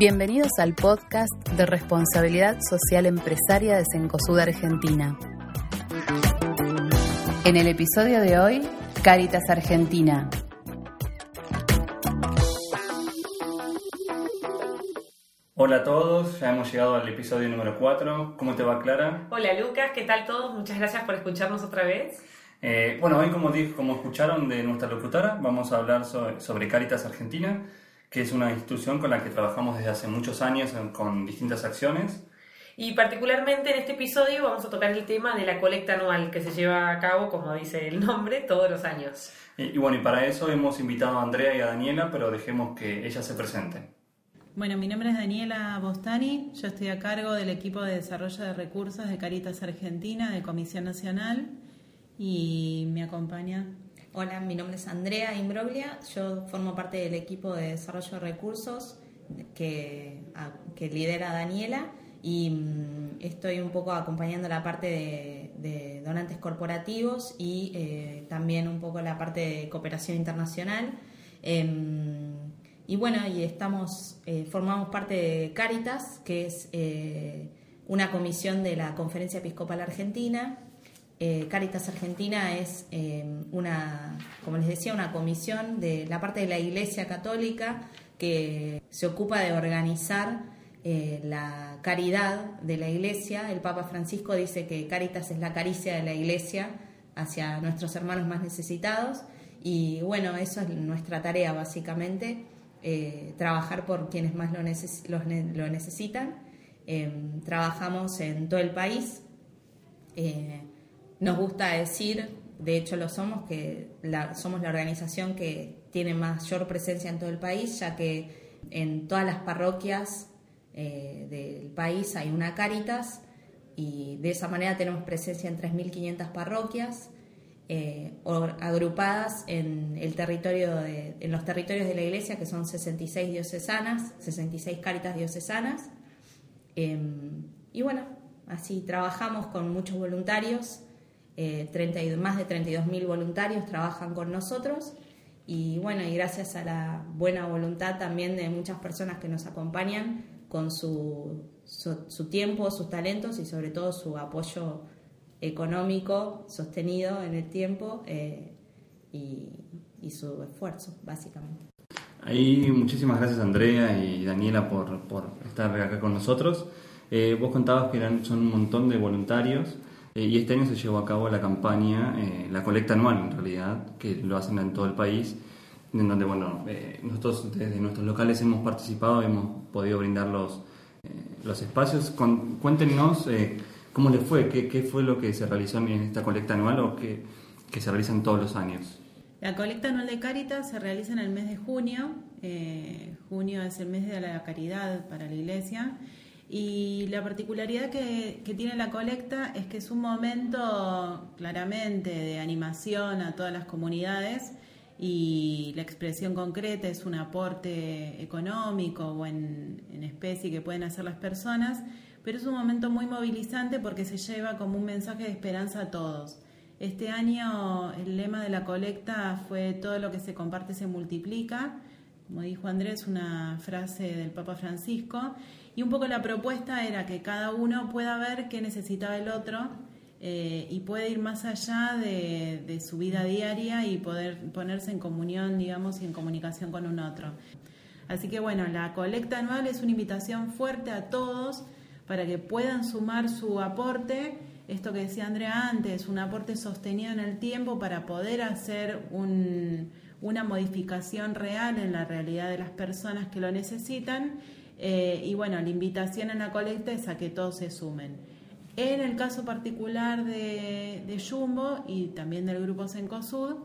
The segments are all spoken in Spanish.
Bienvenidos al podcast de responsabilidad social empresaria de Cencosud Argentina. En el episodio de hoy, Caritas Argentina. Hola a todos, ya hemos llegado al episodio número 4. ¿Cómo te va, Clara? Hola Lucas, ¿qué tal todos? Muchas gracias por escucharnos otra vez. Eh, bueno, hoy como, dijo, como escucharon de nuestra locutora, vamos a hablar sobre, sobre, Caritas Argentina, que es una institución con la que trabajamos desde hace muchos años en, con distintas acciones. Y particularmente en este episodio vamos a tocar el tema de la colecta anual que se lleva a cabo, como dice el nombre, todos los años. Y, y bueno, y para eso hemos invitado a Andrea y a Daniela, pero dejemos que ellas se presenten. Bueno, mi nombre es Daniela Bostani, yo estoy a cargo del equipo de desarrollo de recursos de Caritas Argentina, de Comisión Nacional, y me acompaña. Hola, mi nombre es Andrea Imbroglia, yo formo parte del equipo de desarrollo de recursos que, lidera Daniela y mmm, estoy un poco acompañando la parte de, donantes corporativos y eh, también un poco la parte de cooperación internacional. Eh, y bueno, y estamos, eh, formamos parte de Caritas, que es eh, una comisión de la Conferencia Episcopal Argentina. Eh, Caritas Argentina es una, como les decía, una comisión de la parte de la Iglesia Católica que se ocupa de organizar la caridad de la Iglesia. El Papa Francisco dice que Caritas es la caricia de la Iglesia hacia nuestros hermanos más necesitados. Y bueno, eso es nuestra tarea básicamente eh, trabajar por quienes más lo, neces lo, lo necesitan. Eh, trabajamos en todo el país. Eh, nos gusta decir, de hecho lo somos, que la, somos la organización que tiene mayor presencia en todo el país, ya que en todas las parroquias del país hay una Cáritas y de esa manera tenemos presencia en 3.500 parroquias eh, agrupadas en, el territorio de, en los territorios de la iglesia, que son 66 diocesanas, 66 cáritas diocesanas. Eh, y bueno, así trabajamos con muchos voluntarios, eh, 32, más de 32.000 voluntarios trabajan con nosotros. Y bueno, y gracias a la buena voluntad también de muchas personas que nos acompañan con su, su, su tiempo, sus talentos y sobre todo su apoyo económico sostenido en el tiempo eh, y, y, su esfuerzo, básicamente. Ahí muchísimas gracias Andrea y Daniela por, por estar acá con nosotros. Eh, vos contabas que eran, son un montón de voluntarios y este año se llevó a cabo la campaña, eh, la colecta anual en realidad, que lo hacen en todo el país, en donde bueno, nosotros desde nuestros locales hemos participado, hemos podido brindar los, los espacios. Con, cuéntenos ¿Cómo le fue? ¿Qué, ¿Qué, fue lo que se realizó en esta colecta anual o que, que se realizan todos los años? La colecta anual de Caritas se realiza en el mes de junio. Eh, junio es el mes de la caridad para la iglesia. Y la particularidad que, que, tiene la colecta es que es un momento claramente de animación a todas las comunidades y la expresión concreta es un aporte económico o en, en especie que pueden hacer las personas pero es un momento muy movilizante porque se lleva como un mensaje de esperanza a todos. Este año el lema de la colecta fue todo lo que se comparte se multiplica, como dijo Andrés, una frase del Papa Francisco, y un poco la propuesta era que cada uno pueda ver qué necesitaba el otro eh, y puede ir más allá de, de, su vida diaria y poder ponerse en comunión, digamos, y en comunicación con un otro. Así que bueno, la colecta anual es una invitación fuerte a todos para que puedan sumar su aporte, esto que decía Andrea antes, un aporte sostenido en el tiempo para poder hacer un, una modificación real en la realidad de las personas que lo necesitan. Eh, y bueno, la invitación en la colecta es a que todos se sumen. En el caso particular de, Jumbo y también del grupo Sencosud,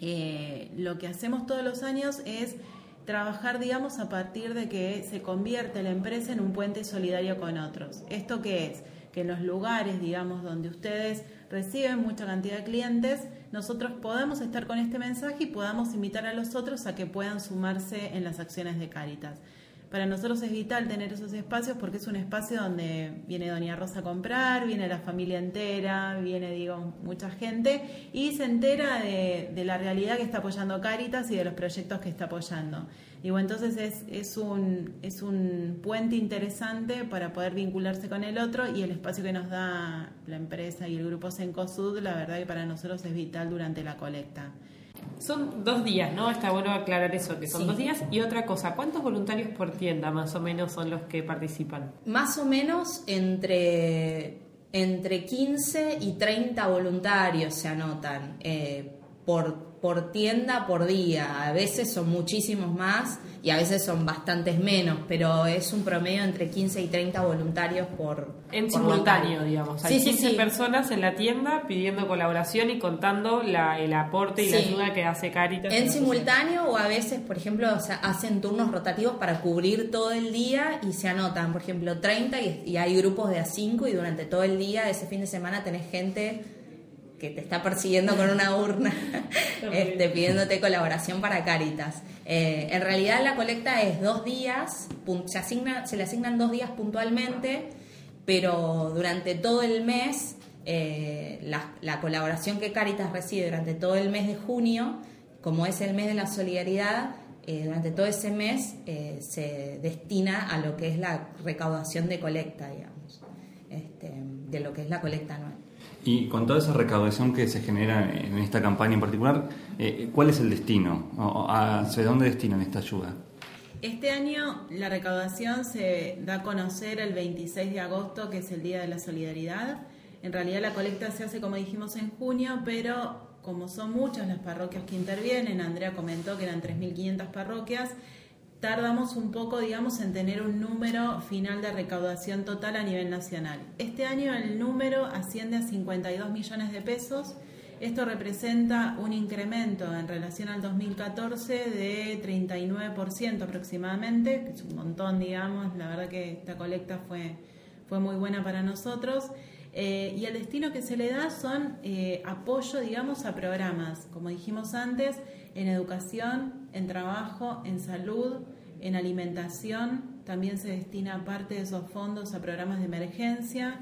eh, lo que hacemos todos los años es trabajar, digamos, a partir de que se convierte la empresa en un puente solidario con otros. ¿Esto qué es? Que en los lugares, digamos, donde ustedes reciben mucha cantidad de clientes, nosotros podamos estar con este mensaje y podamos invitar a los otros a que puedan sumarse en las acciones de Caritas. Para nosotros es vital tener esos espacios porque es un espacio donde viene Doña Rosa a comprar, viene la familia entera, viene, digo, mucha gente y se entera de, la realidad que está apoyando Caritas y de los proyectos que está apoyando. Digo, entonces es, es, un, es un puente interesante para poder vincularse con el otro y el espacio que nos da la empresa y el grupo Sencosud, la verdad que para nosotros es vital durante la colecta. Son dos días, ¿no? Está bueno aclarar eso, que son dos días. Y otra cosa, ¿cuántos voluntarios por tienda más o menos son los que participan? Más o menos entre, entre 15 y 30 voluntarios se anotan eh, por por tienda por día. A veces son muchísimos más y a veces son bastantes menos, pero es un promedio entre 15 y 30 voluntarios por. En simultáneo, digamos. Hay 15 personas en la tienda pidiendo colaboración y contando la, el aporte y la ayuda que hace Caritas. En simultáneo o a veces, por ejemplo, hacen turnos rotativos para cubrir todo el día y se anotan, por ejemplo, 30 y, y hay grupos de a 5 y durante todo el día, ese fin de semana, tenés gente que te está persiguiendo con una urna este, pidiéndote colaboración para Caritas. Eh, en realidad la colecta es dos días, se, asigna, se le asignan dos días puntualmente, pero durante todo el mes, eh, la, colaboración que Caritas recibe durante todo el mes de junio, como es el mes de la solidaridad, eh, durante todo ese mes se destina a lo que es la recaudación de colecta, digamos, este, de lo que es la colecta anual. Y con toda esa recaudación que se genera en esta campaña en particular, eh, ¿cuál es el destino? ¿Hacia dónde destinan esta ayuda? Este año la recaudación se da a conocer el 26 de agosto, que es el Día de la Solidaridad. En realidad la colecta se hace, como dijimos, en junio, pero como son muchas las parroquias que intervienen, Andrea comentó que eran 3.500 parroquias, tardamos un poco, digamos, en tener un número final de recaudación total a nivel nacional. Este año el número asciende a 52 millones de pesos. Esto representa un incremento en relación al 2014 de 39% aproximadamente, que es un montón, digamos. La verdad que esta colecta fue, fue muy buena para nosotros. Eh, y el destino que se le da son eh, apoyo, digamos, a programas, como dijimos antes, en educación, en trabajo, en salud, en alimentación. También se destina parte de esos fondos a programas de emergencia.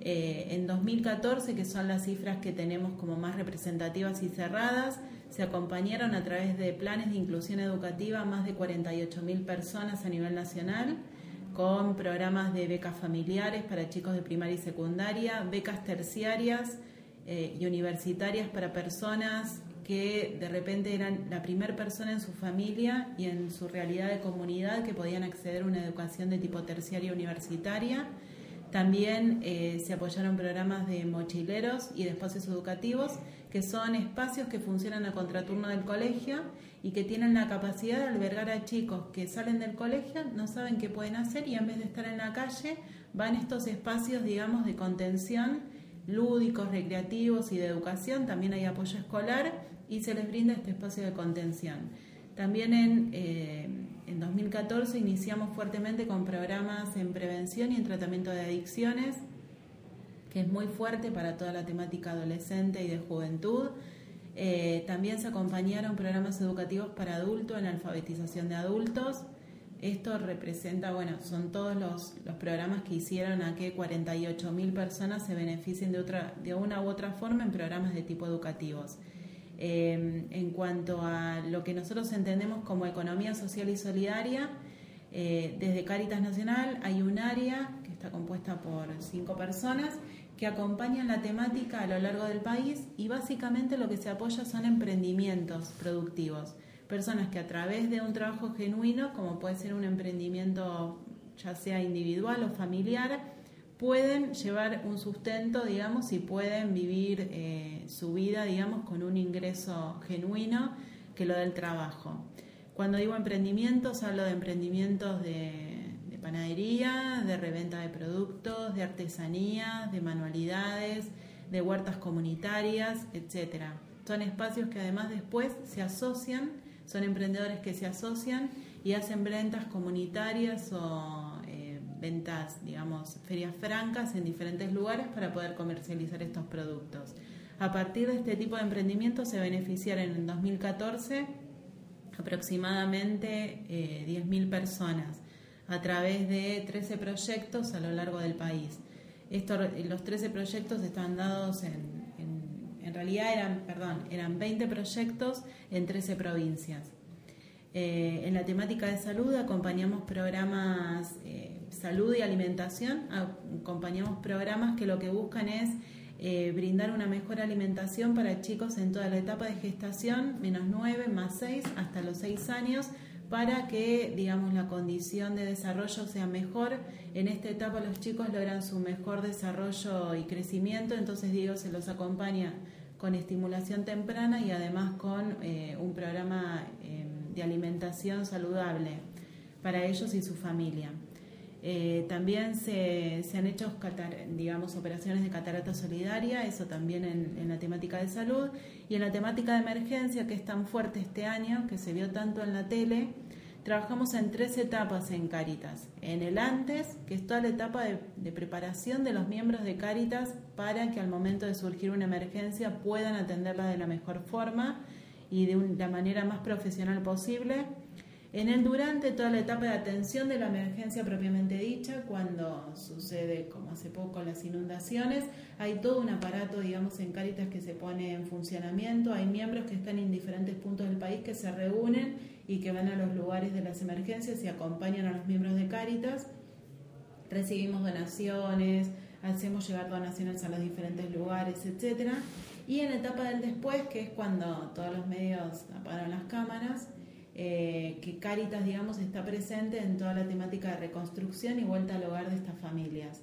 Eh, en 2014, que son las cifras que tenemos como más representativas y cerradas, se acompañaron a través de planes de inclusión educativa más de 48.000 personas a nivel nacional, con programas de becas familiares para chicos de primaria y secundaria, becas terciarias eh, y universitarias para personas que de repente eran la primera persona en su familia y en su realidad de comunidad que podían acceder a una educación de tipo terciaria universitaria. También eh, se apoyaron programas de mochileros y de espacios educativos, que son espacios que funcionan a contraturno del colegio y que tienen la capacidad de albergar a chicos que salen del colegio, no saben qué pueden hacer y en vez de estar en la calle, van estos espacios, digamos, de contención lúdicos, recreativos y de educación. También hay apoyo escolar y se les brinda este espacio de contención. También en, eh, en 2014 iniciamos fuertemente con programas en prevención y en tratamiento de adicciones, que es muy fuerte para toda la temática adolescente y de juventud. Eh, también se acompañaron programas educativos para adultos en alfabetización de adultos. Esto representa, bueno, son todos los, los programas que hicieron a que 48.000 personas se beneficien de, otra, de una u otra forma en programas de tipo educativos. Em, en cuanto a lo que nosotros entendemos como economía social y solidaria, eh, desde Caritas Nacional hay un área que está compuesta por cinco personas que acompañan la temática a lo largo del país y básicamente lo que se apoya son emprendimientos productivos. Personas que a través de un trabajo genuino, como puede ser un emprendimiento ya sea individual o familiar, pueden llevar un sustento, digamos, y pueden vivir eh, su vida, digamos, con un ingreso genuino que lo del trabajo. Cuando digo emprendimientos, hablo de emprendimientos de, de panadería, de reventa de productos, de artesanía, de manualidades, de huertas comunitarias, etcétera. Son espacios que además después se asocian, son emprendedores que se asocian y hacen ventas comunitarias o ventas, digamos, ferias francas en diferentes lugares para poder comercializar estos productos. A partir de este tipo de emprendimiento se beneficiaron en 2014 aproximadamente eh, 10.000 personas. a través de 13 proyectos a lo largo del país. Esto, los 13 proyectos están dados en, en, realidad eran, perdón, eran 20 proyectos en 13 provincias. Eh, en la temática de salud acompañamos programas eh, salud y alimentación, acompañamos programas que lo que buscan es eh, brindar una mejor alimentación para chicos en toda la etapa de gestación, menos 9, más 6, hasta los 6 años, para que, digamos, la condición de desarrollo sea mejor. En esta etapa los chicos logran su mejor desarrollo y crecimiento, entonces digo, se los acompaña con estimulación temprana y además con eh, un programa eh, de alimentación saludable para ellos y su familia. Eh, también se, se, han hecho, digamos, operaciones de catarata solidaria, eso también en, en, la temática de salud. Y en la temática de emergencia, que es tan fuerte este año, que se vio tanto en la tele, trabajamos en tres etapas en Cáritas. En el antes, que es toda la etapa de, de preparación de los miembros de Cáritas para que al momento de surgir una emergencia puedan atenderla de la mejor forma y de la manera más profesional posible. En el durante, toda la etapa de atención de la emergencia propiamente dicha, cuando sucede, como hace poco, las inundaciones, hay todo un aparato, digamos, en Cáritas que se pone en funcionamiento, hay miembros que están en diferentes puntos del país que se reúnen y que van a los lugares de las emergencias y acompañan a los miembros de Cáritas. Recibimos donaciones, hacemos llegar donaciones a los diferentes lugares, etcétera. Y en la etapa del después, que es cuando todos los medios apagan las cámaras, que Caritas, digamos, está presente en toda la temática de reconstrucción y vuelta al hogar de estas familias.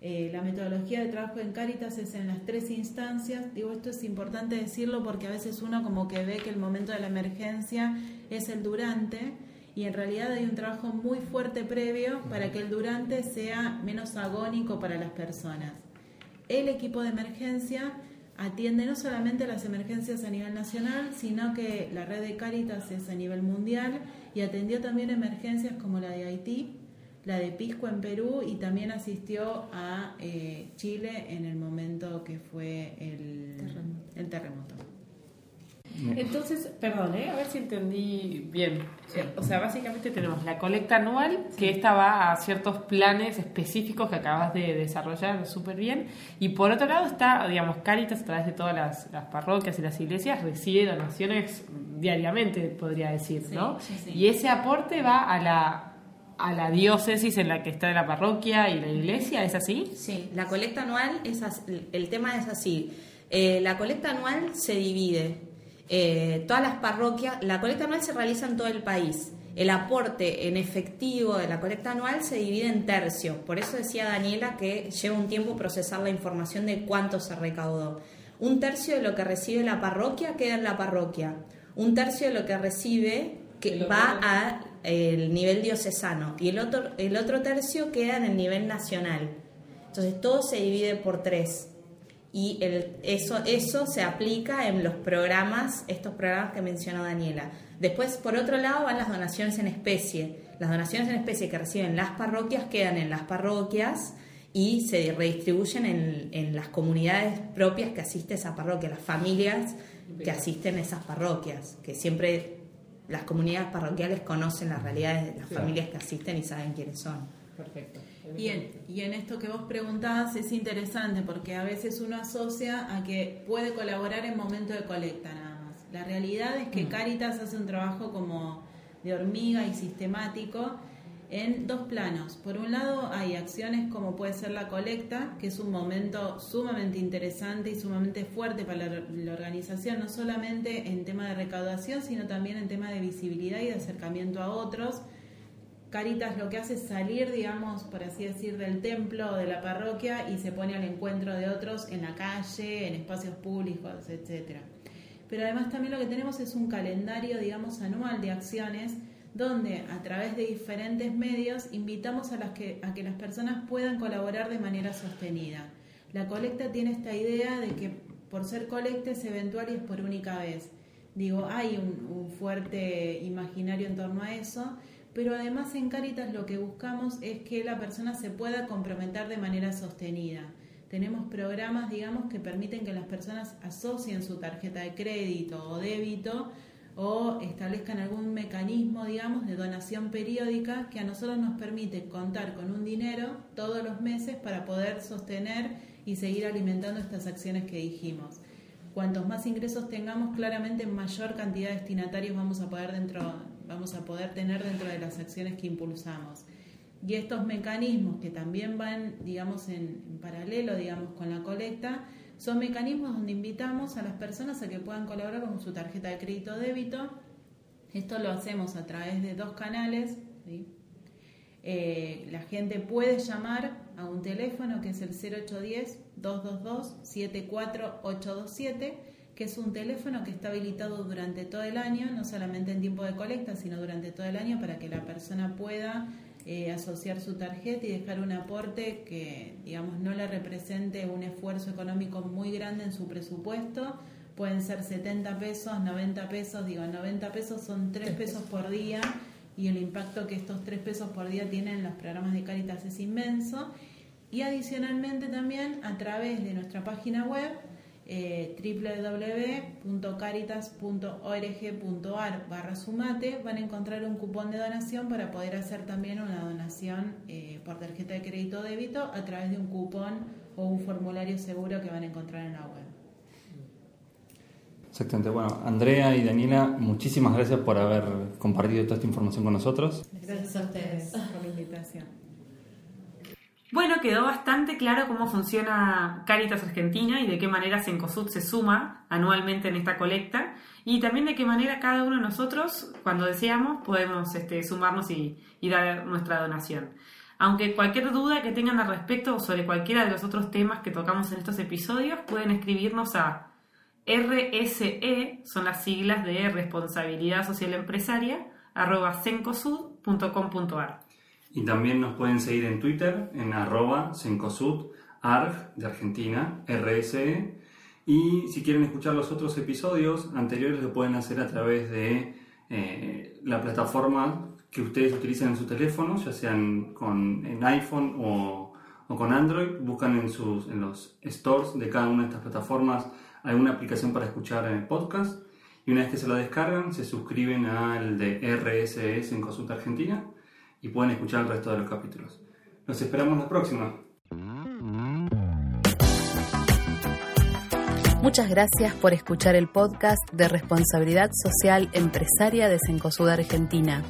Eh, la metodología de trabajo en Caritas es en las tres instancias. Digo, esto es importante decirlo porque a veces uno como que ve que el momento de la emergencia es el durante y en realidad hay un trabajo muy fuerte previo para que el durante sea menos agónico para las personas. El equipo de emergencia atiende no solamente las emergencias a nivel nacional, sino que la red de Cáritas es a nivel mundial y atendió también emergencias como la de Haití, la de Pisco en Perú y también asistió a eh, Chile en el momento que fue el El terremoto. Entonces, perdón, ¿eh? a ver si entendí bien. O sea, básicamente tenemos la colecta anual, que esta va a ciertos planes específicos que acabas de desarrollar súper bien. Y por otro lado está, digamos, Caritas a través de todas las, parroquias y las iglesias recibe donaciones diariamente, podría decir, ¿no? Y ese aporte va a la a la diócesis en la que está la parroquia y la iglesia, ¿es así? Sí, la colecta anual, es el tema es así. Eh, la colecta anual se divide eh, todas las parroquias, la colecta anual se realiza en todo el país. El aporte en efectivo de la colecta anual se divide en tercios. Por eso decía Daniela que lleva un tiempo procesar la información de cuánto se recaudó. Un tercio de lo que recibe la parroquia queda en la parroquia. Un tercio de lo que recibe que va a el nivel diocesano y el otro, el otro tercio queda en el nivel nacional. Entonces todo se divide por tres y el, eso, eso se aplica en los programas, estos programas que mencionó Daniela. Después, por otro lado, van las donaciones en especie. Las donaciones en especie que reciben las parroquias quedan en las parroquias y se redistribuyen en, en las comunidades propias que asiste esa parroquia, las familias que asisten a esas parroquias, que siempre las comunidades parroquiales conocen las realidades de las familias que asisten y saben quiénes son. Perfecto. Y en, y en esto que vos preguntabas es interesante porque a veces uno asocia a que puede colaborar en momento de colecta nada más. La realidad es que mm. Caritas hace un trabajo como de hormiga y sistemático en dos planos. Por un lado hay acciones como puede ser la colecta, que es un momento sumamente interesante y sumamente fuerte para la, la organización, no solamente en tema de recaudación, sino también en tema de visibilidad y de acercamiento a otros Caritas lo que hace es salir, digamos, por así decir, del templo de la parroquia y se pone al encuentro de otros en la calle, en espacios públicos, etcétera. Pero además también lo que tenemos es un calendario, digamos, anual de acciones donde a través de diferentes medios invitamos a, las que, a que las personas puedan colaborar de manera sostenida. La colecta tiene esta idea de que por ser colecta es eventual y es por única vez. Digo, hay un fuerte imaginario en torno a eso, pero además en Caritas lo que buscamos es que la persona se pueda comprometer de manera sostenida. Tenemos programas, digamos, que permiten que las personas asocien su tarjeta de crédito o débito o establezcan algún mecanismo, digamos, de donación periódica que a nosotros nos permite contar con un dinero todos los meses para poder sostener y seguir alimentando estas acciones que dijimos. Cuantos más ingresos tengamos, claramente mayor cantidad de destinatarios vamos a poder dentro, vamos a poder tener dentro de las acciones que impulsamos. Y estos mecanismos que también van, digamos, en, en paralelo, digamos, con la colecta, son mecanismos donde invitamos a las personas a que puedan colaborar con su tarjeta de crédito o débito. Esto lo hacemos a través de dos canales. Eh, la gente puede llamar a un teléfono que es el 0810-222-74827, que es un teléfono que está habilitado durante todo el año, no solamente en tiempo de colecta, sino durante todo el año para que la persona pueda eh, asociar su tarjeta y dejar un aporte que, digamos, no le represente un esfuerzo económico muy grande en su presupuesto. Pueden ser 70 pesos, 90 pesos, digo, 90 pesos son 3 pesos por día y el impacto que estos 3 pesos por día tienen en los programas de Caritas es inmenso. Y adicionalmente también a través de nuestra página web eh, www.caritas.org.ar barra sumate van a encontrar un cupón de donación para poder hacer también una donación eh, por tarjeta de crédito o débito a través de un cupón o un formulario seguro que van a encontrar en la web. Exactamente. Bueno, Andrea y Daniela, muchísimas gracias por haber compartido toda esta información con nosotros. Gracias a ustedes por la invitación. Bueno, quedó bastante claro cómo funciona Caritas Argentina y de qué manera Sencosud se suma anualmente en esta colecta y también de qué manera cada uno de nosotros, cuando deseamos, podemos este, sumarnos y, dar nuestra donación. Aunque cualquier duda que tengan al respecto o sobre cualquiera de los otros temas que tocamos en estos episodios, pueden escribirnos a RSE, son las siglas de Responsabilidad Social Empresaria, arroba cencosud.com.ar. Y también nos pueden seguir en Twitter en arroba Sencosud, ARG de Argentina, RSE. Y si quieren escuchar los otros episodios anteriores lo pueden hacer a través de eh, la plataforma que ustedes utilicen en su teléfono, ya sean con en iPhone o, o, con Android. Buscan en, sus, en los stores de cada una de estas plataformas alguna aplicación para escuchar el podcast. Y una vez que se lo descargan, se suscriben al de RSE Sencosud Argentina y pueden escuchar el resto de los capítulos. Nos esperamos la próxima. Muchas gracias por escuchar el podcast de responsabilidad social empresaria de Cencosud Argentina.